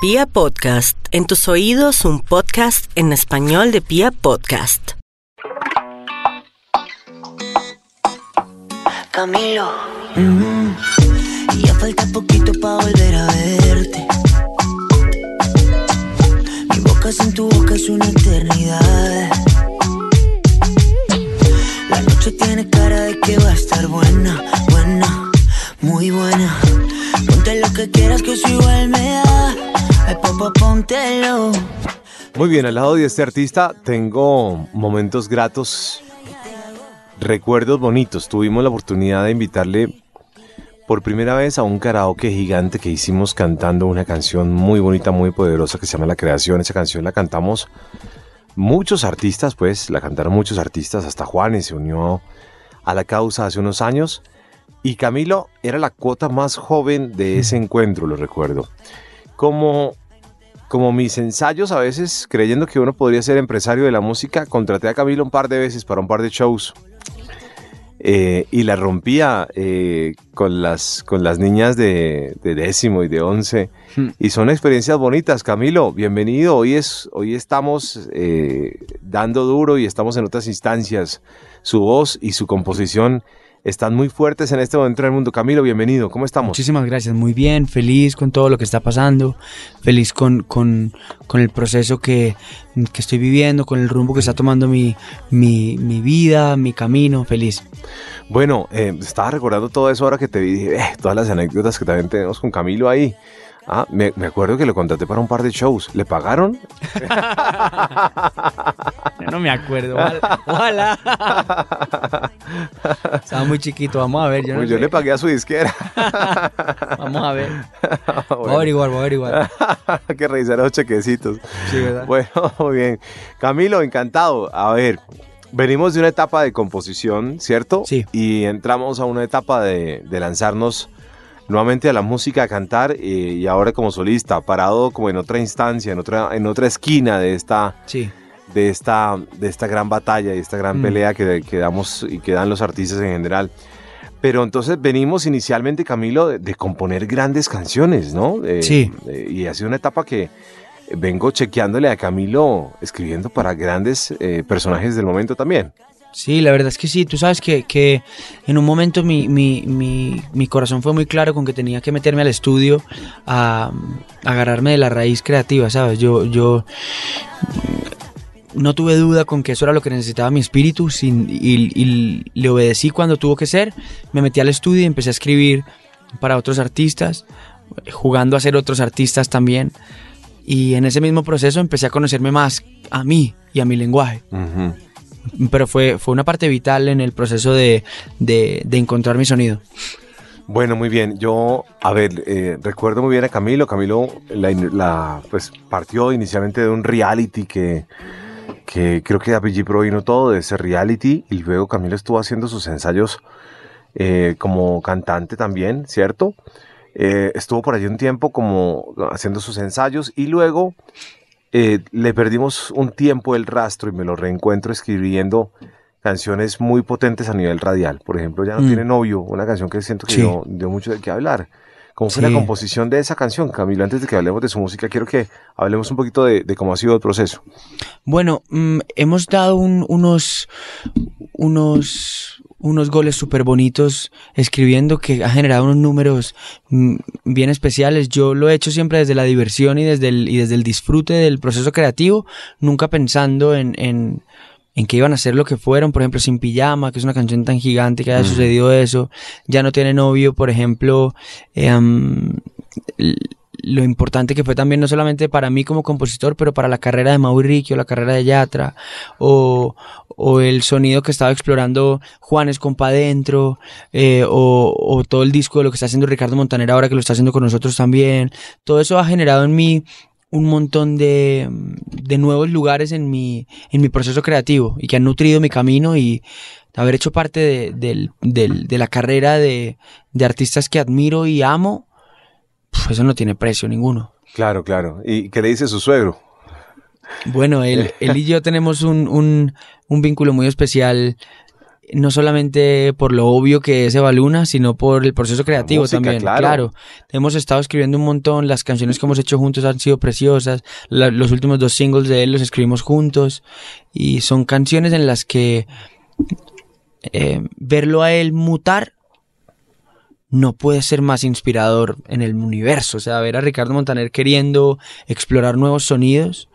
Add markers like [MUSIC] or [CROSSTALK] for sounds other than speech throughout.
Pia Podcast, en tus oídos un podcast en español de Pia Podcast. Camilo, mm, ya falta poquito para volver a verte. Mi boca sin tu boca es una eternidad. La noche tiene cara de que va a estar buena, buena, muy buena. Ponte lo que quieras que eso igual me da. Muy bien, al lado de este artista tengo momentos gratos, recuerdos bonitos. Tuvimos la oportunidad de invitarle por primera vez a un karaoke gigante que hicimos cantando una canción muy bonita, muy poderosa que se llama La Creación. Esa canción la cantamos muchos artistas, pues la cantaron muchos artistas, hasta Juanes se unió a la causa hace unos años. Y Camilo era la cuota más joven de ese encuentro, lo recuerdo. Como, como mis ensayos, a veces creyendo que uno podría ser empresario de la música, contraté a Camilo un par de veces para un par de shows. Eh, y la rompía eh, con, las, con las niñas de, de décimo y de once. Y son experiencias bonitas. Camilo, bienvenido. Hoy, es, hoy estamos eh, dando duro y estamos en otras instancias. Su voz y su composición están muy fuertes en este momento en el mundo. Camilo, bienvenido. ¿Cómo estamos? Muchísimas gracias, muy bien, feliz con todo lo que está pasando, feliz con, con, con el proceso que, que, estoy viviendo, con el rumbo que está tomando mi, mi, mi vida, mi camino, feliz. Bueno, eh, estaba recordando todo eso ahora que te vi, dije, eh, todas las anécdotas que también tenemos con Camilo ahí. Ah, me, me, acuerdo que lo contraté para un par de shows. ¿Le pagaron? [LAUGHS] Yo no me acuerdo. Ojalá. [LAUGHS] Estaba muy chiquito. Vamos a ver. Yo, no pues yo le pagué a su disquera. [LAUGHS] Vamos a ver. [LAUGHS] bueno. Voy a averiguar, voy a averiguar. [LAUGHS] Hay que revisar los chequecitos. Sí, ¿verdad? Bueno, muy bien. Camilo, encantado. A ver, venimos de una etapa de composición, ¿cierto? Sí. Y entramos a una etapa de, de lanzarnos nuevamente a la música, a cantar eh, y ahora como solista, parado como en otra instancia, en otra, en otra esquina de esta, sí. De esta, de esta gran batalla y esta gran Mm. pelea que, que damos y que dan los artistas en general. Pero entonces venimos inicialmente, Camilo, de, de componer grandes canciones, ¿no? Eh, Sí. eh, y ha sido una etapa que vengo chequeándole a Camilo escribiendo para grandes eh, personajes del momento también. Sí, la verdad es que sí. Tú sabes que, que en un momento mi, mi, mi, mi, corazón fue muy claro con que tenía que meterme al estudio a, a agarrarme de la raíz creativa, ¿sabes? Yo, yo no tuve duda con que eso era lo que necesitaba mi espíritu sin, y, y, le obedecí cuando tuvo que ser. Me metí al estudio y empecé a escribir para otros artistas, jugando a ser otros artistas también. Y en ese mismo proceso empecé a conocerme más a mí y a mi lenguaje. Uh -huh pero fue, fue una parte vital en el proceso de, de, de encontrar mi sonido. Bueno, muy bien. Yo, a ver, eh, recuerdo muy bien a Camilo. Camilo la, la, pues, partió inicialmente de un reality que, que creo que APG Pro vino todo de ese reality y luego Camilo estuvo haciendo sus ensayos eh, como cantante también, ¿cierto? Eh, estuvo por allí un tiempo como haciendo sus ensayos y luego eh, le perdimos un tiempo el rastro y me lo reencuentro escribiendo canciones muy potentes a nivel radial. Por ejemplo, Ya no mm. tiene novio, una canción que siento que sí. dio, dio, mucho de qué hablar. ¿Cómo fue sí. la composición de esa canción, Camilo? Antes de que hablemos de su música, quiero que hablemos un poquito de, de cómo ha sido el proceso. Bueno, mmm, hemos dado un, unos, unos, unos goles súper bonitos escribiendo que ha generado unos números mmm, bien especiales. Yo lo he hecho siempre desde la diversión y desde el, y desde el disfrute del proceso creativo, nunca pensando en, en, en que iban a ser lo que fueron, por ejemplo, Sin Pijama, que es una canción tan gigante que haya sucedido eso, Ya no tiene novio, por ejemplo, eh, um, lo importante que fue también no solamente para mí como compositor, pero para la carrera de Mauricio, la carrera de Yatra, o, o el sonido que estaba explorando Juanes Compa Dentro, eh, o, o, todo el disco de lo que está haciendo Ricardo Montaner ahora que lo está haciendo con nosotros también. Todo eso ha generado en mí un montón de, de nuevos lugares en mi, en mi proceso creativo y que han nutrido mi camino y haber hecho parte de, de, de, de la carrera de, de artistas que admiro y amo pues eso no tiene precio ninguno. Claro, claro. ¿Y qué le dice su suegro? Bueno, él, él y yo tenemos un, un, un, vínculo muy especial no solamente por lo obvio que es Eva Luna, sino por el proceso creativo música, también. claro. hemos estado escribiendo un montón, las canciones que hemos hecho juntos han sido preciosas, la- los últimos dos singles de él los escribimos juntos y son canciones en las que eh, verlo a él mutar no puede ser más inspirador en el universo. O sea, ver a Ricardo Montaner queriendo explorar nuevos sonidos,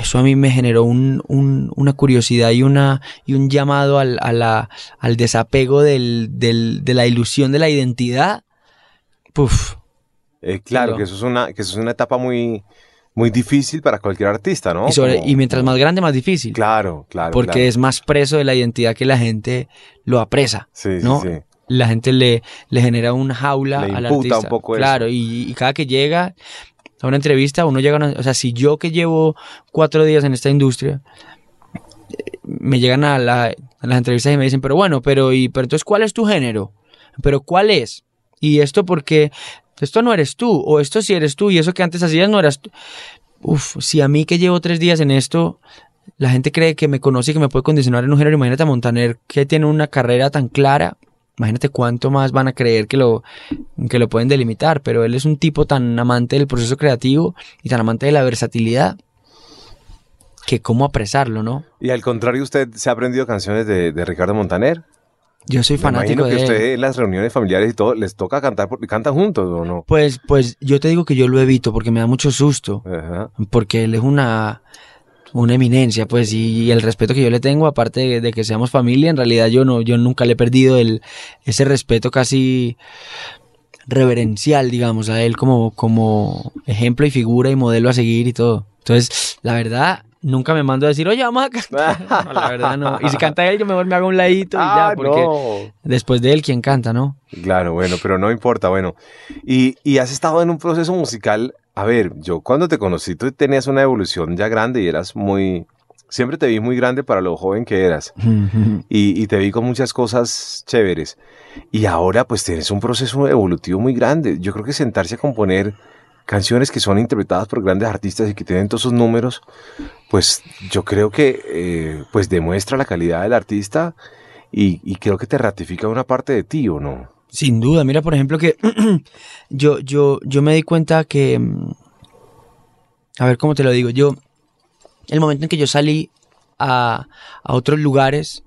eso a mí me generó un- un- una curiosidad y, una, y un llamado al, a la- al desapego del- del- de la ilusión de la identidad. Puf, Eh, claro, que eso es una, que eso es una etapa muy, muy difícil para cualquier artista, ¿no? y, sobre- Como- y mientras más grande, más difícil. Claro, claro. porque claro. es más preso de la identidad que la gente lo apresa. Sí, sí, ¿no? sí. La gente le, le genera una jaula Le al artista. un poco eso. claro, y, y cada que llega a una entrevista, uno llega a una- O sea, si yo que llevo cuatro días en esta industria, eh, me llegan a, la- a las entrevistas y me dicen, pero bueno, pero, y, pero entonces, ¿cuál es tu género? ¿Pero cuál es? Y esto porque esto no eres tú, o esto sí eres tú, y eso que antes hacías no eras tú. Uf, si a mí que llevo tres días en esto, la gente cree que me conoce y que me puede condicionar en un género, imagínate a Montaner que tiene una carrera tan clara, imagínate cuánto más van a creer que lo, que lo pueden delimitar, pero él es un tipo tan amante del proceso creativo y tan amante de la versatilidad que cómo apresarlo, ¿no? Y al contrario, usted se ha aprendido canciones de, de Ricardo Montaner. Yo soy Me fanático imagino que de él. usted en las reuniones familiares y todo les toca cantar porque cantan juntos o no. Pues, pues yo te digo que yo lo evito porque me da mucho susto. Ajá. porque él es una, una eminencia, pues, y, el respeto que yo le tengo, aparte de, que seamos familia, en realidad yo no, yo nunca le he perdido el, ese respeto casi reverencial, digamos, a él como, como ejemplo y figura y modelo a seguir y todo. Entonces, la verdad, nunca me mando a decir, oye, vamos a [LAUGHS] cantar. No, la verdad no. Y si canta él, yo mejor me hago un ladito y Ah, ya, porque no. después de él, ¿quién canta, no? Claro, bueno, pero no importa, bueno. Y, y has estado en un proceso musical. A ver, yo cuando te conocí, tú tenías una evolución ya grande y eras muy. Siempre te vi muy grande para lo joven que eras. [LAUGHS] Y, y te vi con muchas cosas chéveres. Y ahora, pues tienes un proceso evolutivo muy grande. Yo creo que sentarse a componer canciones que son interpretadas por grandes artistas y que tienen todos esos números, pues yo creo que eh, pues demuestra la calidad del artista y, creo que te ratifica una parte de ti, ¿o no? Sin duda, mira, por ejemplo, que [CLEARS THROAT] yo, yo, yo me di cuenta que. A ver cómo te lo digo. Yo. El momento en que yo salí a, a otros lugares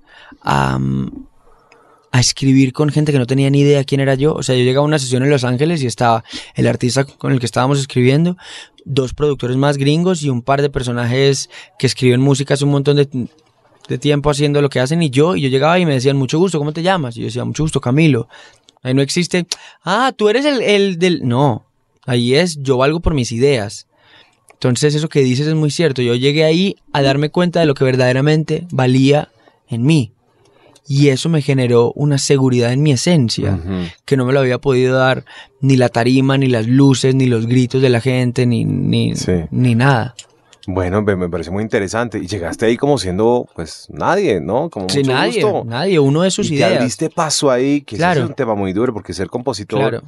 a escribir con gente que no tenía ni idea quién era yo. O sea, yo llegaba a una sesión en Los Ángeles y estaba el artista con el que estábamos escribiendo, dos productores más gringos y un par de personajes que escriben música hace un montón de, tiempo haciendo lo que hacen y yo, y yo llegaba y me decían, mucho gusto, ¿cómo te llamas? Y yo decía, mucho gusto, Camilo. Ahí no existe, ah, tú eres el, el del... No, ahí es, yo valgo por mis ideas. Entonces eso que dices es muy cierto. Yo llegué ahí a darme cuenta de lo que verdaderamente valía en mí. Y eso me generó una seguridad en mi esencia, que no me lo había podido dar ni la tarima, ni las luces, ni los gritos de la gente, ni, ni, Sí. ni nada. Bueno, me, parece muy interesante. Y llegaste ahí como siendo, pues, nadie, ¿no? Como Sí, mucho nadie, gusto. nadie, uno de sus y ideas. abriste paso ahí, que Claro. es un tema muy duro, porque ser compositor, Claro.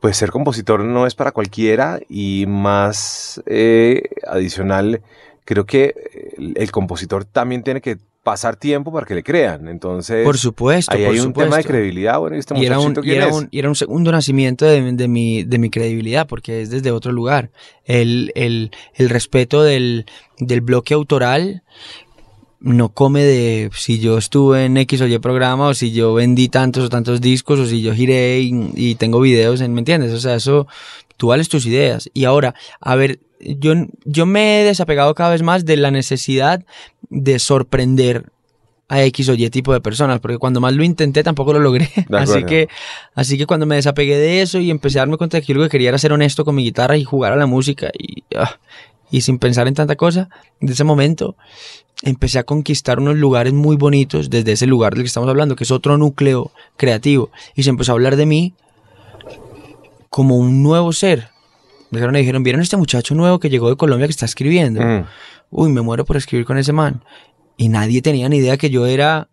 pues ser compositor no es para cualquiera y más eh, adicional, creo que el, el compositor también tiene que pasar tiempo para que le crean. Entonces, Por supuesto, ahí por hay un tema de credibilidad. Bueno, ¿y este y era, un, y, era un, y era un segundo nacimiento de, de mi, de mi credibilidad, porque es desde otro lugar. El, el, el respeto del, del bloque autoral no come de si yo estuve en X o Y programa, o si yo vendí tantos o tantos discos, o si yo giré y, y tengo videos, en, ¿me entiendes? O sea, eso, tú vales tus ideas. Y ahora, a ver, yo, yo me he desapegado cada vez más de la necesidad de sorprender a X o Y tipo de personas, porque cuando más lo intenté tampoco lo logré. [LAUGHS] Así que, así que cuando me desapegué de eso y empecé a darme cuenta de que yo lo que quería era ser honesto con mi guitarra y jugar a la música y, ah, y sin pensar en tanta cosa, de ese momento empecé a conquistar unos lugares muy bonitos desde ese lugar del que estamos hablando, que es otro núcleo creativo. Y se empezó a hablar de mí como un nuevo ser. Me dijeron, me dijeron, ¿vieron este muchacho nuevo que llegó de Colombia que está escribiendo? Mm, Uy, me muero por escribir con ese man. Y nadie tenía ni idea que yo era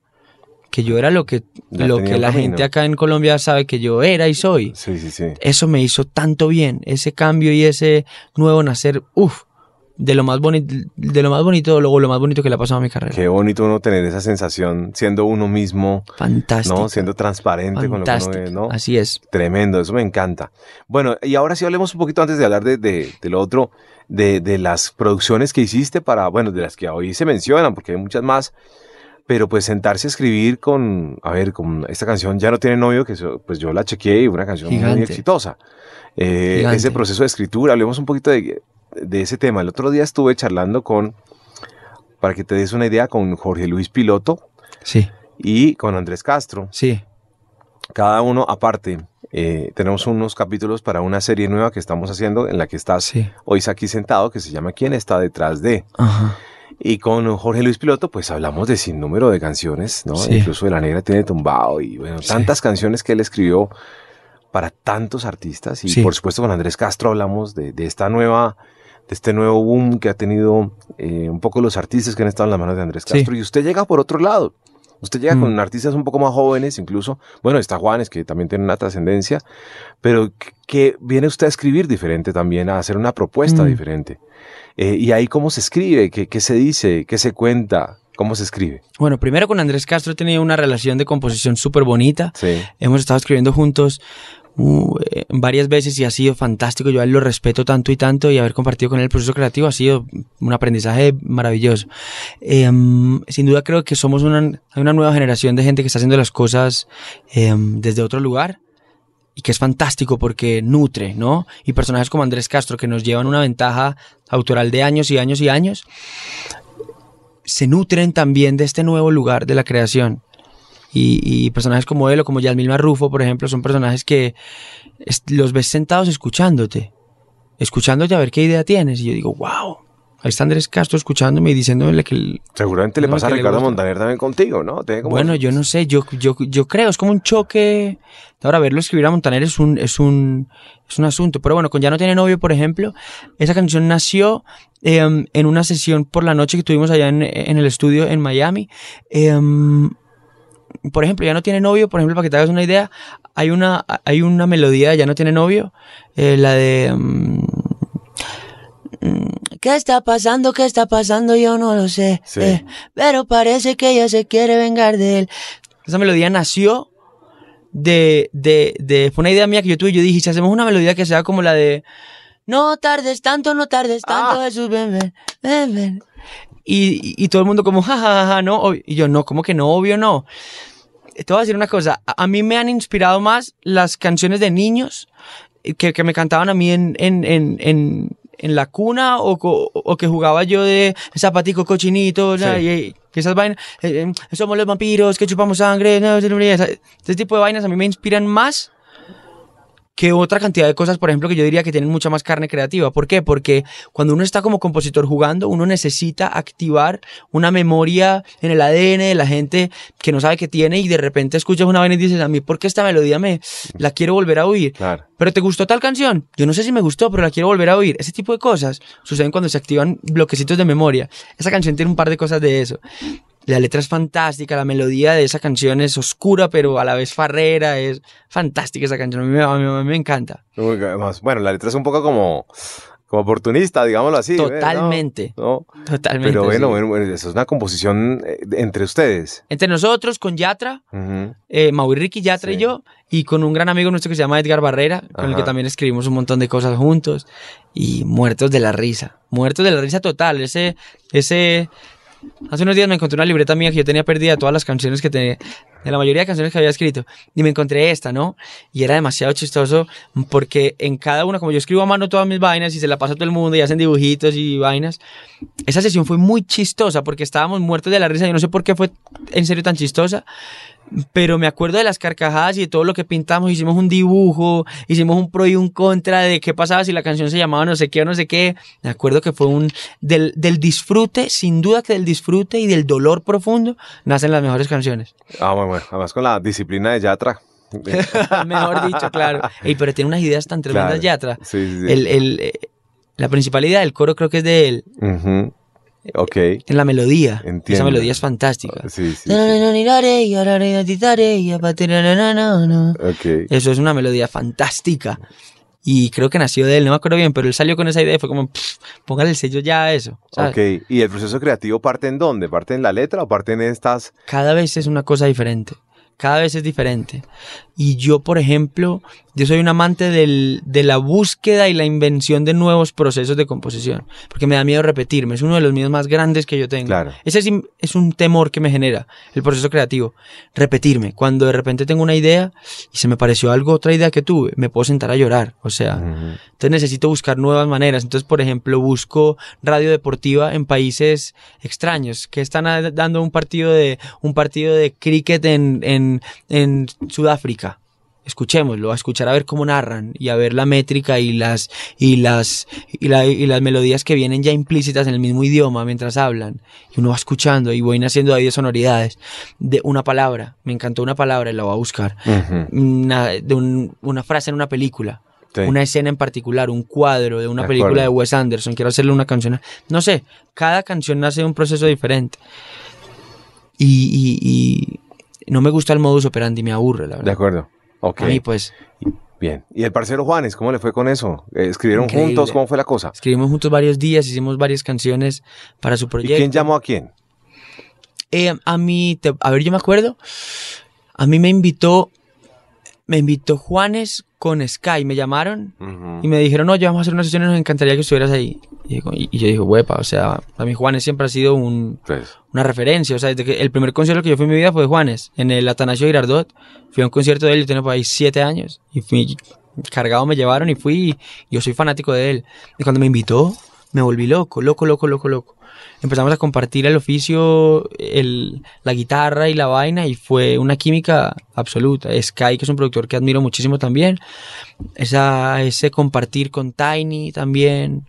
que yo era lo que Ya lo que la camino. gente acá en Colombia sabe que yo era y soy. sí, sí, sí. Eso me hizo tanto bien, ese cambio y ese nuevo nacer, uff, de lo más bonito, de lo más bonito, luego lo más bonito que le ha pasado a mi carrera. Qué bonito uno tener esa sensación siendo uno mismo, Fantástico. ¿no? Siendo transparente con lo que uno ve, ¿no? Así es. Tremendo, eso me encanta. Bueno, y ahora sí hablemos un poquito antes de hablar de, de, de lo otro, de, de las producciones que hiciste para, bueno, de las que hoy se mencionan, porque hay muchas más, pero pues sentarse a escribir con, a ver, con esta canción Ya no tiene novio, que pues yo la chequeé y una canción muy exitosa. Eh, ese proceso de escritura, hablemos un poquito de, de ese tema. El otro día estuve charlando con, para que te des una idea, con Jorge Luis Piloto Sí, y con Andrés Castro sí. cada uno aparte. Eh, tenemos unos capítulos para una serie nueva que estamos haciendo en la que estás Sí. hoy aquí sentado, que se llama ¿Quién está detrás de? Ajá. Y con Jorge Luis Piloto, pues hablamos de sin número de canciones, ¿no? Sí. Incluso de La Negra tiene tumbado y bueno, Sí. tantas canciones que él escribió para tantos artistas. Y por supuesto con Andrés Castro hablamos de, de esta nueva, de este nuevo boom que ha tenido eh, un poco los artistas que han estado en las manos de Andrés. Castro. Y usted llega por otro lado. Usted llega Mm. con artistas un poco más jóvenes, incluso. Bueno, está Juanes, que también tiene una trascendencia, pero que- viene usted a escribir diferente también, a hacer una propuesta Mm. diferente. Eh, y ahí cómo se escribe, ¿Qué, qué se dice, qué se cuenta, cómo se escribe. Bueno, primero con Andrés Castro he tenido una relación de composición súper bonita. Sí. Hemos estado escribiendo juntos varias veces y ha sido fantástico. Yo a lo respeto tanto y tanto y haber compartido con él el proceso creativo ha sido un aprendizaje maravilloso. Em, sin duda creo que somos una, una nueva generación de gente que está haciendo las cosas em, desde otro lugar y que es fantástico porque nutre, ¿no? Y personajes como Andrés Castro que nos llevan una ventaja autoral de años y años y años se nutren también de este nuevo lugar de la creación. Y, y personajes como él o como Yasmín Marrufo, por ejemplo, son personajes que los ves sentados escuchándote, escuchándote a ver qué idea tienes. Y yo digo, wow, ahí está Andrés Castro escuchándome y diciéndole que... el- Seguramente le pasa a Ricardo. Montaner también contigo, ¿no? Como- Bueno, yo no sé, yo, yo, yo creo, es como un choque. Ahora, verlo escribir a Montaner es un, es un, es un asunto. Pero bueno, con Ya no tiene novio, por ejemplo, esa canción nació em, en una sesión por la noche que tuvimos allá en, en el estudio en Miami. Em, por ejemplo, Ya no tiene novio, por ejemplo, para que te hagas una idea, hay una, hay una melodía Ya no tiene novio, eh, la de... em, mm, ¿Qué está pasando? ¿Qué está pasando? Yo no lo sé. Sí. Eh, pero parece que ella se quiere vengar de él. Esa melodía nació de, de, de, fue una idea mía que yo tuve. Yo dije, si hacemos una melodía que sea como la de, no tardes tanto, no tardes tanto, Ah. Jesús, ven, ven, ven, ven". Y, y, todo el mundo como, jajaja, ja, ja, no. Ob- Y yo, no, ¿cómo que no? Obvio no. Te voy a decir una cosa, a, a mí me han inspirado más las canciones de niños que, que me cantaban a mí en, en, en, en, en la cuna o, o que jugaba yo de zapatico cochinito, y, y esas vainas, eh, eh, somos los vampiros que chupamos sangre, no, no, no, ese tipo de vainas a mí me inspiran más que otra cantidad de cosas, por ejemplo, que yo diría que tienen mucha más carne creativa. ¿Por qué? Porque cuando uno está como compositor jugando, uno necesita activar una memoria en el ADN de la gente que no sabe que tiene y de repente escuchas una vaina y dices, a mí, ¿por qué esta melodía me la quiero volver a oír? Claro. ¿Pero te gustó tal canción? Yo no sé si me gustó, pero la quiero volver a oír. Ese tipo de cosas suceden cuando se activan bloquecitos de memoria. Esa canción tiene un par de cosas de eso. La letra es fantástica, la melodía de esa canción es oscura, pero a la vez farrera, es fantástica esa canción, a mí me, a mí- a mí me encanta. Bueno, la letra es un poco como, como oportunista, digámoslo así. Totalmente. ¿No? Totalmente. Pero bueno, sí. bueno, bueno, eso es una composición eh, entre ustedes. Entre nosotros, con Yatra, Ujú. eh, Mau y Ricky, Yatra Sí. y yo, y con un gran amigo nuestro que se llama Edgar Barrera, con el que también escribimos un montón de cosas juntos, y muertos de la risa, muertos de la risa total, ese, ese, hace unos días me encontré una libreta mía que yo tenía perdida todas las canciones que tenía, de la mayoría de canciones que había escrito, y me encontré esta, ¿no? Y era demasiado chistoso, porque en cada una, como yo escribo a mano todas mis vainas y se la pasa a todo el mundo y hacen dibujitos y vainas, esa sesión fue muy chistosa porque estábamos muertos de la risa. Yo no sé por qué fue en serio tan chistosa, pero me acuerdo de las carcajadas y de todo lo que pintamos. Hicimos un dibujo, hicimos un pro y un contra de qué pasaba si la canción se llamaba no sé qué o no sé qué. Me acuerdo que fue un del, del disfrute, sin duda que del disfrute y del dolor profundo nacen las mejores canciones. Ah, bueno, bueno, además con la disciplina de Yatra. [LAUGHS] Mejor dicho, claro. Ey, pero tiene unas ideas tan tremendas, Claro. Yatra. Sí, sí, sí. El, el, eh, la principal idea del coro creo que es de él, Ujú. Ok. en la melodía. Esa Entiendo. melodía es fantástica. Sí, sí, sí. Eso es una melodía fantástica. y creo que nació de él, no me acuerdo bien, pero él salió con esa idea y fue como, póngale el sello ya a eso. ¿sabes? Ok, ¿y el proceso creativo parte en dónde? ¿Parte en la letra o parte en estas? Cada vez es una cosa diferente. Cada vez es diferente. Y yo, por ejemplo, yo soy un amante del- de la búsqueda y la invención de nuevos procesos de composición. Porque me da miedo repetirme. Es uno de los miedos más grandes que yo tengo. Claro. Ese es, es un temor que me genera el proceso creativo. Repetirme. Cuando de repente tengo una idea y se me pareció algo, otra idea que tuve, me puedo sentar a llorar. O sea, entonces necesito buscar nuevas maneras. Entonces, por ejemplo, busco radio deportiva en países extraños que están dando un partido de un partido de cricket en, en, en Sudáfrica. Escuchémoslo, a escuchar a ver cómo narran y a ver la métrica y las y las y, la- y las melodías que vienen ya implícitas en el mismo idioma mientras hablan. Y uno va escuchando y voy haciendo ahí de sonoridades de una palabra. Me encantó una palabra y la voy a buscar. Una, de un- una frase en una película Sí. una escena en particular, un cuadro de una De película de Wes Anderson, quiero hacerle una canción. No sé, cada canción nace de un proceso diferente. Y, y- y no me gusta el modus operandi, me aburre, la De verdad. acuerdo. Ok. A mí, pues, Bien. ¿Y el parcero Juanes, cómo le fue con eso? Eh, ¿Escribieron Increíble. juntos? ¿Cómo fue la cosa? escribimos juntos varios días, hicimos varias canciones para su ¿Y proyecto. quién llamó a quién? Eh, a mí, te- a ver, yo me acuerdo, a mí me invitó, me invitó Juanes con Sky, me llamaron. Y me dijeron, no, ya vamos a hacer una sesión y nos encantaría que estuvieras ahí. Y, digo- y- y yo dije, huepa, o sea, para mí Juanes siempre ha sido un, Pues, una referencia. O sea, desde que el primer concierto que yo fui en mi vida fue de Juanes, en el Atanasio Girardot. Fui a un concierto de él, yo tenía por ahí siete años. Y fui cargado, me llevaron y fui. Y yo soy fanático de él. Y cuando me invitó, me volví loco, loco, loco, loco, loco. Empezamos a compartir el oficio, el, la guitarra y la vaina, y fue una química absoluta. Sky, que es un productor que admiro muchísimo también. Esa, ese compartir con Tiny también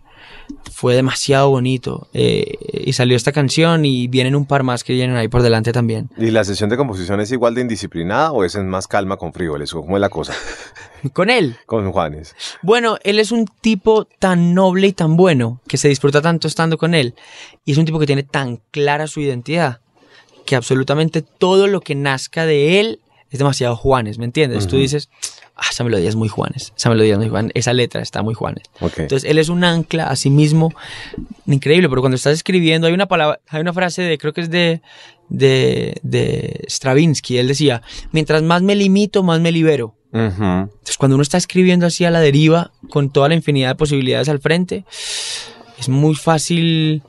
fue demasiado bonito. Eh, y salió esta canción y vienen un par más que vienen ahí por delante también. ¿Y la sesión de composición es igual de indisciplinada o es en más calma con frijoles? ¿Cómo es la cosa? [LAUGHS] Con él. Con Juanes. Bueno, él es un tipo tan noble y tan bueno que se disfruta tanto estando con él. Y es un tipo que tiene tan clara su identidad que absolutamente todo lo que nazca de él es demasiado Juanes, ¿me entiendes? Tú dices, ah, esa melodía es muy Juanes, esa melodía es muy Juanes, esa letra está muy Juanes. Ok. Entonces él es un ancla a sí mismo increíble, pero cuando estás escribiendo hay una palabra, hay una frase de, creo que es de, de, de Stravinsky, él decía, mientras más me limito, más me libero. Ujú. Entonces cuando uno está escribiendo así a la deriva, con toda la infinidad de posibilidades al frente, es muy fácil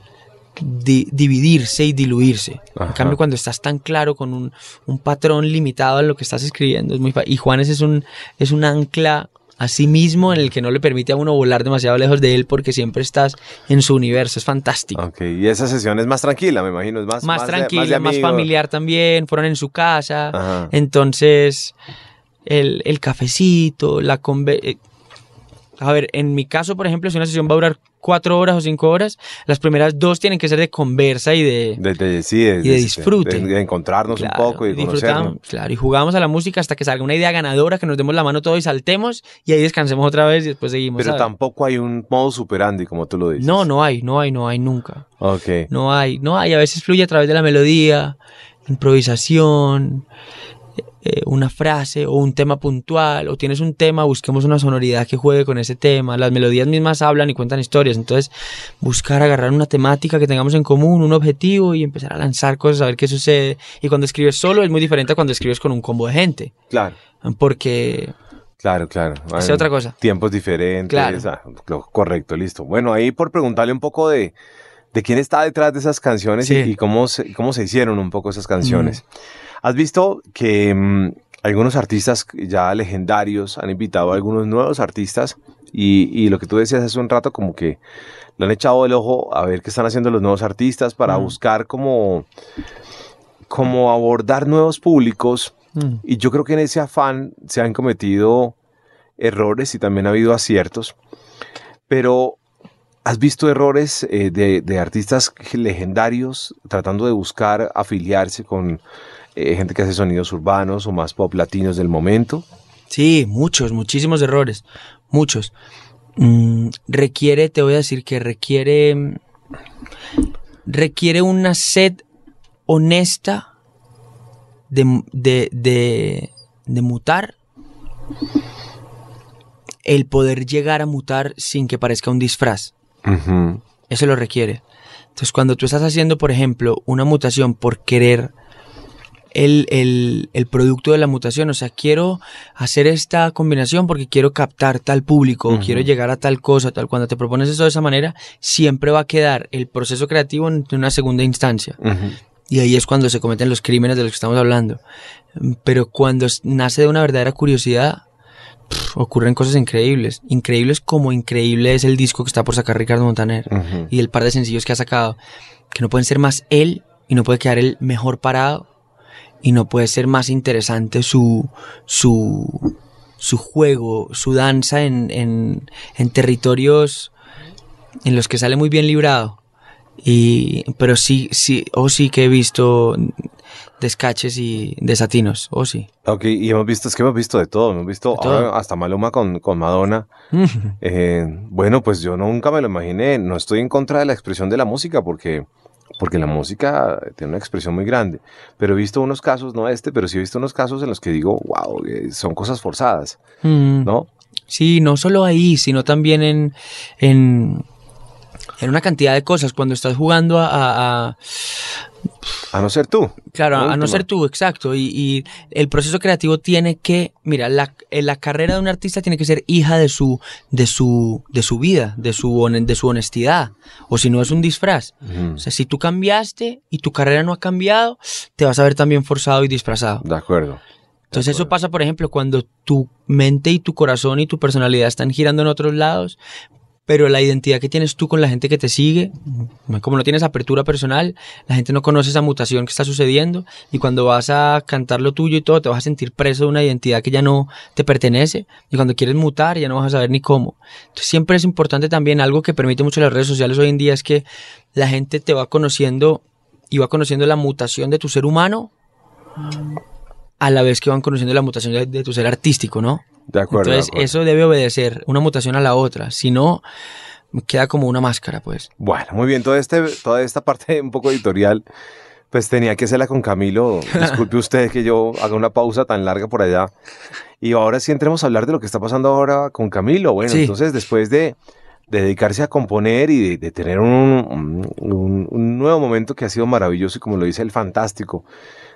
di- dividirse y diluirse. En cambio, cuando estás tan claro con un, un patrón limitado a lo que estás escribiendo, es muy fácil. Y Juanes es un, es un ancla a sí mismo en el que no le permite a uno volar demasiado lejos de él porque siempre estás en su universo. Es fantástico. Ok, y esa sesión es más tranquila, me imagino, es más, más, de- de más, familiar también. Fueron en su casa. Ajá. Entonces, el, el cafecito, la conve eh, A ver, en mi caso, por ejemplo, si una sesión va a durar cuatro horas o cinco horas, las primeras dos tienen que ser de conversa y de... De, de- sí, de, Y de disfrute. de- encontrarnos Claro, un poco y conocernos. claro, y jugamos a la música hasta que salga una idea ganadora, que nos demos la mano todos y saltemos y ahí descansemos otra vez y después seguimos. Pero ¿sabes? tampoco hay un modo superandi, como tú lo dices. No, no hay, no hay, no hay nunca. Ok. No hay, no hay. A veces fluye a través de la melodía, improvisación, eh, una frase o un tema puntual, o tienes un tema, busquemos una sonoridad que juegue con ese tema. Las melodías mismas hablan y cuentan historias. Entonces, buscar agarrar una temática que tengamos en común, un objetivo y empezar a lanzar cosas, a ver qué sucede. Y cuando escribes solo es muy diferente a cuando escribes con un combo de gente. Claro, Porque claro, claro. es otra cosa. Tiempos diferentes. Claro. ah, correcto, listo. Bueno, ahí por preguntarle un poco de, de quién está detrás de esas canciones y- Sí. y, cómo, se, cómo se hicieron un poco esas canciones. ¿Has visto que mm, algunos artistas ya legendarios han invitado a algunos nuevos artistas y, y lo que tú decías hace un rato como que le han echado el ojo a ver qué están haciendo los nuevos artistas para Mm. buscar como, como abordar nuevos públicos Mm. y yo creo que en ese afán se han cometido errores y también ha habido aciertos. Pero, ¿has visto errores eh, de, de artistas legendarios tratando de buscar afiliarse con eh, gente que hace sonidos urbanos o más pop latinos del momento? Sí, muchos, muchísimos errores, muchos. Mm, requiere, te voy a decir que requiere, requiere una sed honesta de, de, de, de mutar el poder llegar a mutar sin que parezca un disfraz. Eso lo requiere. Entonces, cuando tú estás haciendo, por ejemplo, una mutación por querer el, el- el producto de la mutación, o sea, quiero hacer esta combinación porque quiero captar tal público, quiero llegar a tal cosa, tal. Cuando te propones eso de esa manera, siempre va a quedar el proceso creativo en una segunda instancia. Y ahí es cuando se cometen los crímenes de los que estamos hablando. Pero cuando nace de una verdadera curiosidad, ocurren cosas increíbles. Increíbles como increíble es el disco que está por sacar Ricardo Montaner. Y el par de sencillos que ha sacado. Que no pueden ser más él y no puede quedar él mejor parado. Y no puede ser más interesante su, su, su juego, su danza en, en, en territorios en los que sale muy bien librado. Y, pero sí, sí, o sí que he visto descaches y desatinos, o sí. Ok, y hemos visto, es que hemos visto de todo, hemos visto ahora hasta Maluma con, con Madonna. Eh, bueno, pues yo nunca me lo imaginé, no estoy en contra de la expresión de la música porque, porque la música tiene una expresión muy grande, pero he visto unos casos, no este, pero sí he visto unos casos en los que digo, wow, eh, son cosas forzadas, Mm. ¿no? Sí, no solo ahí, sino también en, en, en una cantidad de cosas. Cuando estás jugando a, a- a- A no ser tú. claro, La a no ser tú, exacto. Y, y el proceso creativo tiene que, mira, la, eh, la carrera de un artista tiene que ser hija de su, de su, de su vida, de su, de su honestidad. O si no es un disfraz. O sea, si tú cambiaste y tu carrera no ha cambiado, te vas a ver también forzado y disfrazado. De acuerdo. Entonces eso pasa, por ejemplo, cuando tu mente y tu corazón y tu personalidad están girando en otros lados, pero la identidad que tienes tú con la gente que te sigue, como no tienes apertura personal, la gente no conoce esa mutación que está sucediendo y cuando vas a cantar lo tuyo y todo, te vas a sentir preso de una identidad que ya no te pertenece y cuando quieres mutar ya no vas a saber ni cómo. Entonces siempre es importante también algo que permite mucho las redes sociales hoy en día es que la gente te va conociendo y va conociendo la mutación de tu ser humano a la vez que van conociendo la mutación de, de tu ser artístico, ¿no? De acuerdo. de Entonces acuerdo. eso debe obedecer una mutación a la otra, si no queda como una máscara, pues. Bueno, muy bien, todo este, toda esta parte un poco editorial, pues tenía que hacerla con Camilo. Disculpe [LAUGHS] usted que yo haga una pausa tan larga por allá. Y ahora sí entremos a hablar de lo que está pasando ahora con Camilo. Bueno, Sí. entonces después de, de dedicarse a componer y de, de tener un, un- un nuevo momento que ha sido maravilloso y como lo dice el fantástico,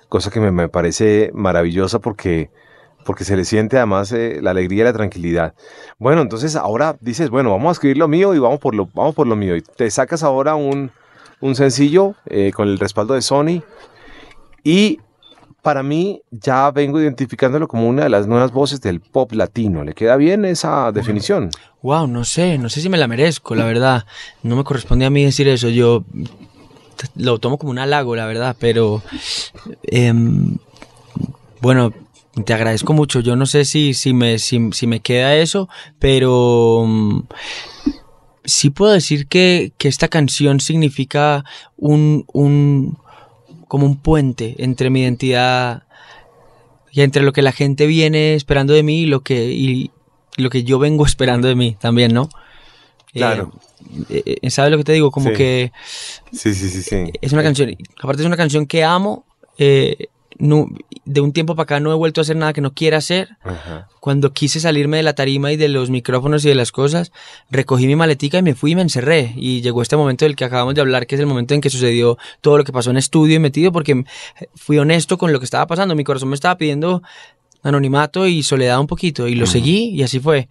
cosa que me, me parece maravillosa porque, porque se le siente además eh, la alegría y la tranquilidad. Bueno, entonces ahora dices, bueno, vamos a escribir lo mío y vamos por lo, vamos por lo mío. Y te sacas ahora un, un sencillo eh, con el respaldo de Sony y para mí ya vengo identificándolo como una de las nuevas voces del pop latino. ¿Le queda bien esa definición? Wow, no sé, no sé si me la merezco, la verdad. No me corresponde a mí decir eso. Yo lo tomo como un halago, la verdad, pero em, bueno, te agradezco mucho. Yo no sé si, si, me, si, si me queda eso, pero mm, sí puedo decir que, que esta canción significa un, un como un puente entre mi identidad y entre lo que la gente viene esperando de mí y lo que, y lo que yo vengo [LAUGHS] esperando de mí también, ¿no? Claro. Eh, eh, ¿Sabes lo que te digo? Como Sí. que Sí, sí, sí, sí. es una canción, aparte es una canción que amo, eh, no- de un tiempo para acá no he vuelto a hacer nada que no quiera hacer. Ajá. Cuando quise salirme de la tarima y de los micrófonos y de las cosas, recogí mi maletica y me fui y me encerré. Y llegó este momento del que acabamos de hablar, que es el momento en que sucedió todo lo que pasó en estudio y metido, porque fui honesto con lo que estaba pasando. Mi corazón me estaba pidiendo anonimato y soledad un poquito, y lo seguí y así fue.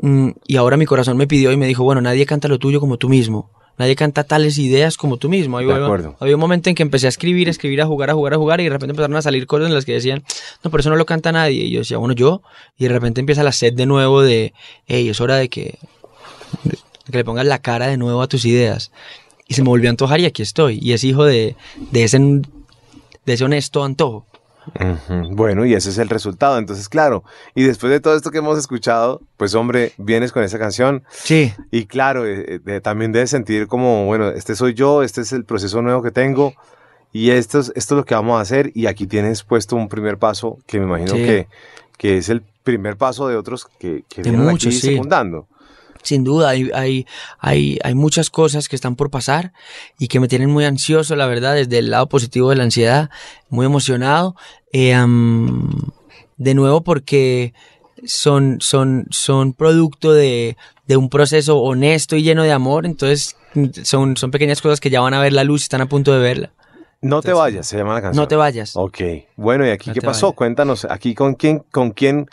Mm, Y ahora mi corazón me pidió y me dijo, bueno, nadie canta lo tuyo como tú mismo. Nadie canta tales ideas como tú mismo. De Había, acuerdo. había un momento en que empecé a escribir, a escribir, a jugar, a jugar, a jugar, y de repente empezaron a salir cosas en las que decían, no, pero eso no lo canta nadie. Y yo decía, bueno, yo. Y de repente empieza la sed de nuevo de, hey, es hora de que, de que le pongas la cara de nuevo a tus ideas. Y se me volvió a antojar y aquí estoy. Y es hijo de, de, ese, de ese honesto antojo. Bueno, y ese es el resultado. Entonces, claro, y después de todo esto que hemos escuchado, pues hombre, vienes con esa canción Sí. y claro, eh, eh, de- también debes sentir como, bueno, este soy yo, este es el proceso nuevo que tengo y esto es, esto es lo que vamos a hacer y aquí tienes puesto un primer paso que me imagino Sí. que, que es el primer paso de otros que, que De vienen muchos, aquí sí. secundando. Sin duda, hay, hay, hay, hay muchas cosas que están por pasar y que me tienen muy ansioso, la verdad, desde el lado positivo de la ansiedad, muy emocionado. Eh, de nuevo, porque son, son, son producto de, de un proceso honesto y lleno de amor, entonces son, son pequeñas cosas que ya van a ver la luz y están a punto de verla. No te vayas, se llama la canción. No te vayas. Ok. Bueno, ¿y aquí No qué pasó? vayas. Cuéntanos, aquí con quién, con quién,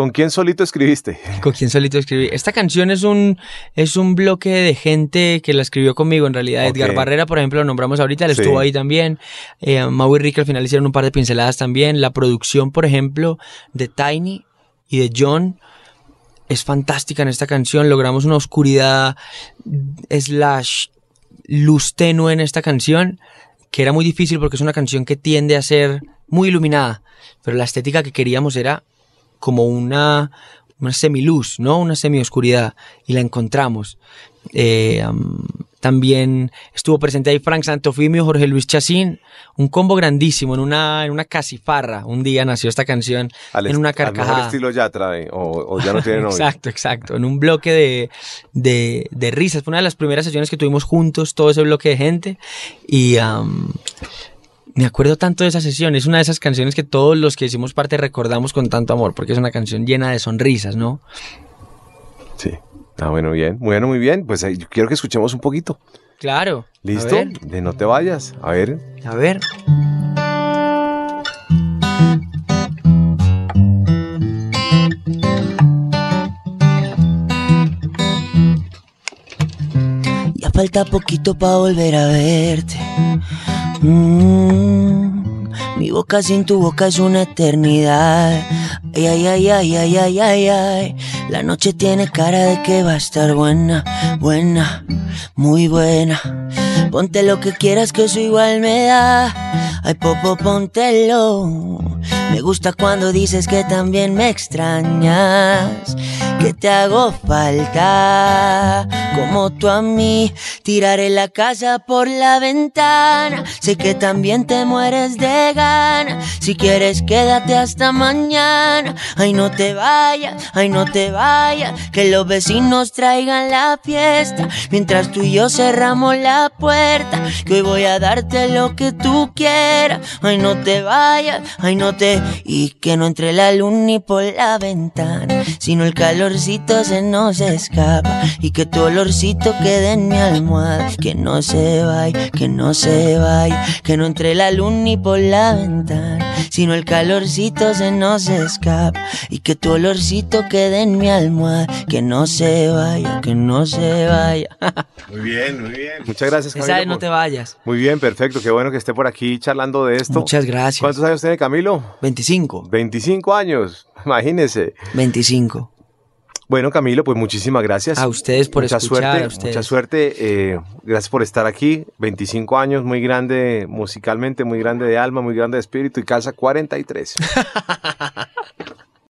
con quién solito escribiste. [LAUGHS] ¿Con quién solito escribí? Esta canción es un, es un bloque de gente que la escribió conmigo, en realidad. Edgar. Barrera, por ejemplo, lo nombramos ahorita, él Sí. estuvo ahí también. Eh, Mau y Rick al final hicieron un par de pinceladas también. La producción, por ejemplo, de Tiny y de John es fantástica en esta canción. Logramos una oscuridad slash luz tenue en esta canción, que era muy difícil porque es una canción que tiende a ser muy iluminada. Pero la estética que queríamos era como una, una semiluz, ¿no? Una semioscuridad. Y la encontramos. Eh, am, también estuvo presente ahí Frank Santofimio, Jorge Luis Chacín, un combo grandísimo en una, en una casifarra. Un día nació esta canción Al en una Al mejor carcajada. estilo Yatra, eh, o, o ya no tiene [LAUGHS] novio. Exacto, exacto. En un bloque de, de, de risas. Fue una de las primeras sesiones que tuvimos juntos, todo ese bloque de gente. Y me acuerdo tanto de esa sesión. Es una de esas canciones que todos los que hicimos parte recordamos con tanto amor, porque es una canción llena de sonrisas, ¿no? Sí. Ah, bueno, bien. Bueno, muy bien. Pues eh, yo quiero que escuchemos un poquito. Claro. ¿Listo? De no te vayas. A ver. a ver. Ya falta poquito para volver a verte. Mm, mi boca sin tu boca es una eternidad. Ay, ay, ay, ay, ay, ay, ay, ay. La noche tiene cara de que va a estar buena, buena, muy buena. Ponte lo que quieras que eso igual me da. Ay, popo, póntelo. Me gusta cuando dices que también me extrañas, que te hago falta, como tú a mí. Tiraré la casa por la ventana, sé que también te mueres de gana. Si quieres, quédate hasta mañana. Ay, no te vayas, ay, no te vayas, que los vecinos traigan la fiesta. Mientras tú y yo cerramos la puerta, que hoy voy a darte lo que tú quieras. Ay, no te vayas, ay, no te. Y que no entre la luz ni por la ventana, sino el calorcito se nos escapa. Y que tu olorcito quede en mi almohada, que no se vaya, que no se vaya, que no entre la luz ni por la ventana, sino el calorcito se nos escapa. Y que tu olorcito quede en mi almohada, que no se vaya, que no se vaya. [LAUGHS] Muy bien, muy bien. Muchas gracias, Camilo. No por- te vayas. Muy bien, perfecto. Qué bueno que esté por aquí charlando de esto. Muchas gracias. ¿Cuántos años tiene Camilo? 25. 25 años. [LAUGHS] Imagínese. 25. Bueno, Camilo, pues muchísimas gracias. A ustedes por mucha escuchar, suerte, a ustedes. Mucha suerte. eh, gracias por estar aquí. 25 años, muy grande musicalmente, muy grande de alma, muy grande de espíritu y calza 43. [LAUGHS]